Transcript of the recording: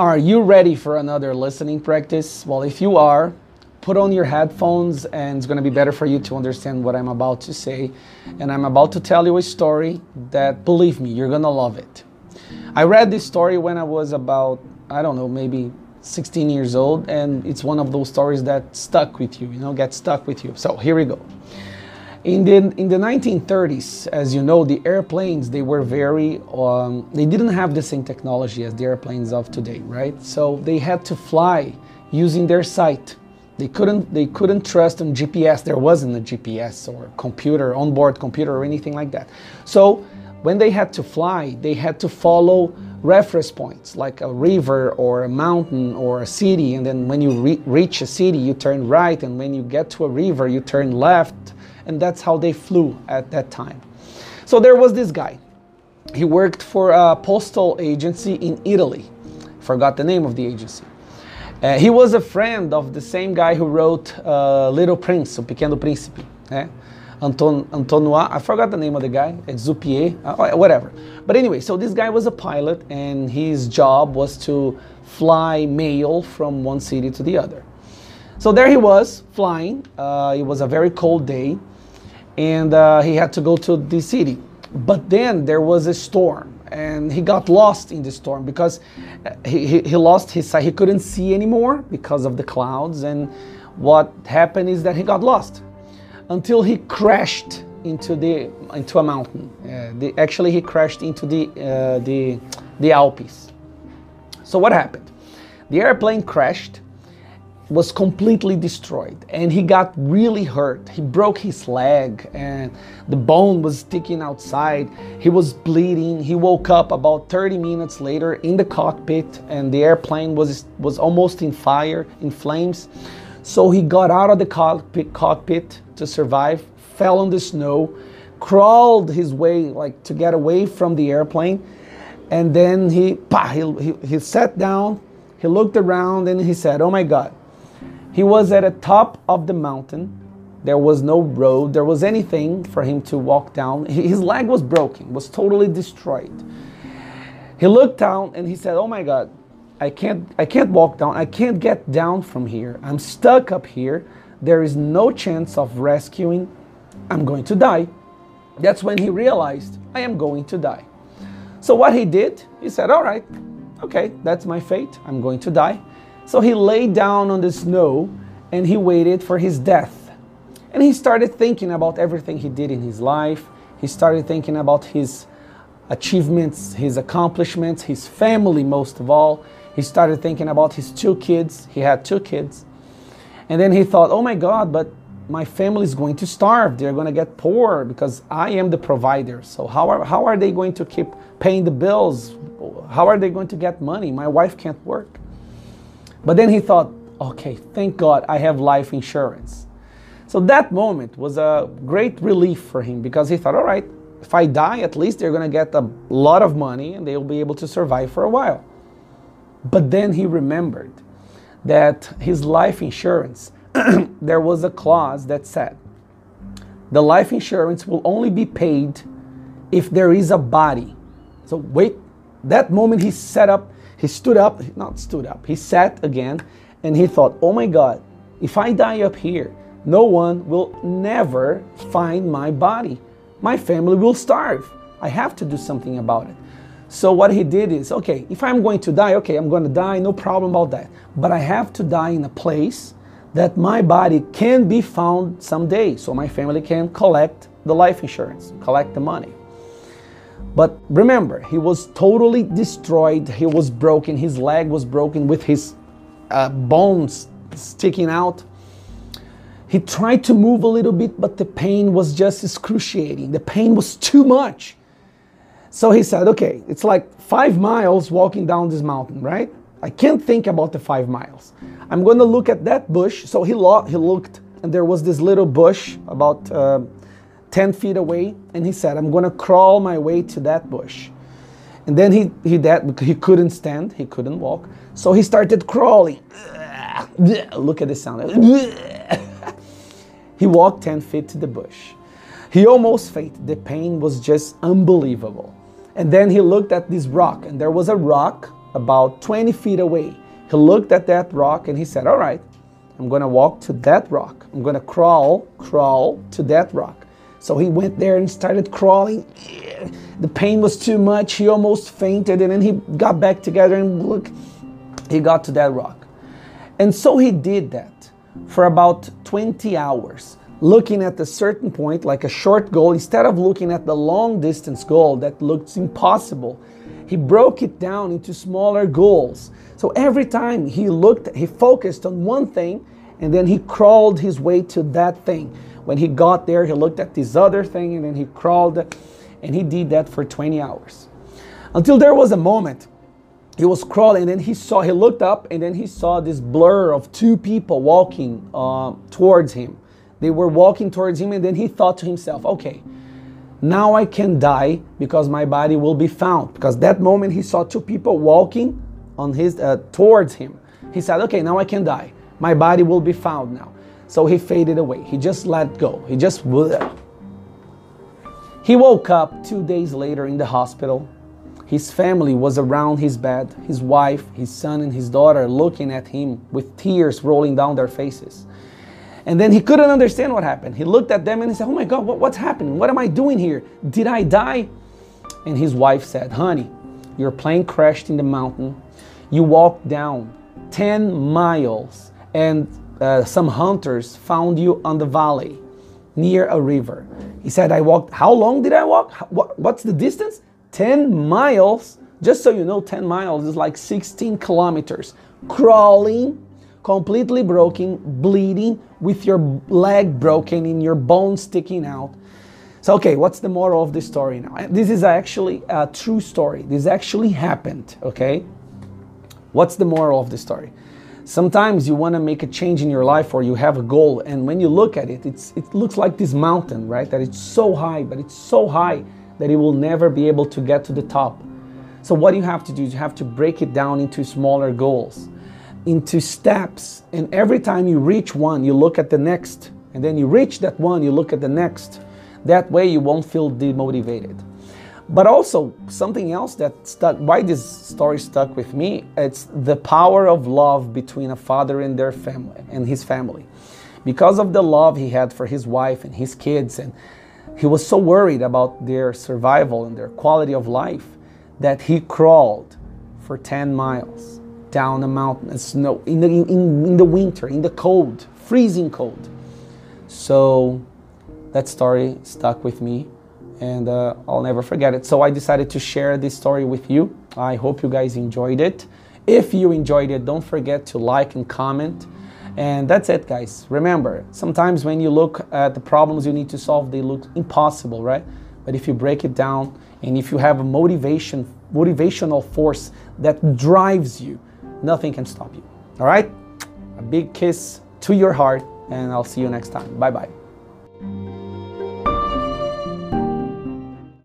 Are you ready for another listening practice? Well, if you are, put on your headphones and it's going to be better for you to understand what I'm about to say. And I'm about to tell you a story that, believe me, you're going to love it. I read this story when I was about, I don't know, maybe 16 years old, and it's one of those stories that stuck with you, you know, get stuck with you. So here we go. In the, in the 1930s, as you know, the airplanes, they were very, um, they didn't have the same technology as the airplanes of today, right? So they had to fly using their sight. They couldn't, they couldn't trust on GPS. There wasn't a GPS or computer, onboard computer or anything like that. So when they had to fly, they had to follow reference points like a river or a mountain or a city. And then when you re- reach a city, you turn right. And when you get to a river, you turn left and that's how they flew at that time. So there was this guy. He worked for a postal agency in Italy. Forgot the name of the agency. Uh, he was a friend of the same guy who wrote uh, Little Prince, O Pequeno Príncipe. Eh? Anton, Antonois, I forgot the name of the guy, Exupier, uh, whatever. But anyway, so this guy was a pilot and his job was to fly mail from one city to the other. So there he was flying. Uh, it was a very cold day and uh, he had to go to the city. But then there was a storm, and he got lost in the storm because uh, he, he, he lost his sight. He couldn't see anymore because of the clouds. And what happened is that he got lost until he crashed into the into a mountain. Uh, the, actually, he crashed into the uh, the the Alps. So what happened? The airplane crashed was completely destroyed and he got really hurt. He broke his leg and the bone was sticking outside. He was bleeding. He woke up about 30 minutes later in the cockpit and the airplane was was almost in fire, in flames. So he got out of the cockpit, cockpit to survive, fell on the snow, crawled his way like to get away from the airplane and then he, bah, he, he, he sat down, he looked around and he said, "Oh my god, he was at the top of the mountain. There was no road, there was anything for him to walk down. His leg was broken, was totally destroyed. He looked down and he said, "Oh my god, I can't I can't walk down. I can't get down from here. I'm stuck up here. There is no chance of rescuing. I'm going to die." That's when he realized, "I am going to die." So what he did, he said, "All right. Okay, that's my fate. I'm going to die." So he lay down on the snow and he waited for his death. And he started thinking about everything he did in his life. He started thinking about his achievements, his accomplishments, his family most of all. He started thinking about his two kids. He had two kids. And then he thought, oh my God, but my family is going to starve. They're going to get poor because I am the provider. So, how are, how are they going to keep paying the bills? How are they going to get money? My wife can't work. But then he thought, okay, thank God I have life insurance. So that moment was a great relief for him because he thought, all right, if I die, at least they're going to get a lot of money and they'll be able to survive for a while. But then he remembered that his life insurance, there was a clause that said the life insurance will only be paid if there is a body. So wait, that moment he set up he stood up, not stood up, he sat again and he thought, oh my God, if I die up here, no one will never find my body. My family will starve. I have to do something about it. So what he did is, okay, if I'm going to die, okay, I'm going to die, no problem about that. But I have to die in a place that my body can be found someday so my family can collect the life insurance, collect the money. But remember, he was totally destroyed. He was broken. His leg was broken with his uh, bones sticking out. He tried to move a little bit, but the pain was just excruciating. The pain was too much. So he said, okay, it's like five miles walking down this mountain, right? I can't think about the five miles. I'm going to look at that bush. So he, lo- he looked, and there was this little bush about uh, 10 feet away and he said, I'm going to crawl my way to that bush. And then he, he, that, he couldn't stand, he couldn't walk. So he started crawling. Look at the sound. he walked 10 feet to the bush. He almost fainted. The pain was just unbelievable. And then he looked at this rock, and there was a rock about 20 feet away. He looked at that rock and he said, All right, I'm going to walk to that rock. I'm going to crawl, crawl to that rock. So he went there and started crawling. The pain was too much. He almost fainted and then he got back together and look, he got to that rock. And so he did that for about 20 hours, looking at a certain point, like a short goal, instead of looking at the long distance goal that looked impossible. He broke it down into smaller goals. So every time he looked, he focused on one thing and then he crawled his way to that thing. When he got there, he looked at this other thing and then he crawled and he did that for 20 hours. Until there was a moment he was crawling and then he saw he looked up and then he saw this blur of two people walking uh, towards him. They were walking towards him and then he thought to himself okay now i can die because my body will be found. Because that moment he saw two people walking on his uh, towards him. He said okay now i can die. My body will be found now so he faded away he just let go he just he woke up two days later in the hospital his family was around his bed, his wife, his son, and his daughter looking at him with tears rolling down their faces. And then he couldn't understand what happened. He looked at them and he said, Oh my God, what, what's happening? What am I doing here? Did I die? And his wife said, Honey, your plane crashed in the mountain. You walked down 10 miles, and uh, some hunters found you on the valley near a river. He said, I walked, how long did I walk? What, what's the distance? 10 miles, just so you know, 10 miles is like 16 kilometers, crawling, completely broken, bleeding, with your leg broken and your bone sticking out. So, okay, what's the moral of this story now? This is actually a true story. This actually happened, okay? What's the moral of the story? Sometimes you want to make a change in your life or you have a goal, and when you look at it, it looks like this mountain, right? That it's so high, but it's so high that you will never be able to get to the top. So, what you have to do is you have to break it down into smaller goals, into steps. And every time you reach one, you look at the next. And then you reach that one, you look at the next. That way, you won't feel demotivated. But also, something else that stuck, why this story stuck with me, it's the power of love between a father and their family and his family. Because of the love he had for his wife and his kids and he was so worried about their survival and their quality of life that he crawled for 10 miles down a mountain in snow in the, in, in the winter, in the cold, freezing cold. So that story stuck with me and uh, I'll never forget it. So I decided to share this story with you. I hope you guys enjoyed it. If you enjoyed it, don't forget to like and comment. And that's it, guys. Remember, sometimes when you look at the problems you need to solve, they look impossible, right? But if you break it down and if you have a motivation, motivational force that drives you, nothing can stop you. All right? A big kiss to your heart, and I'll see you next time. Bye bye.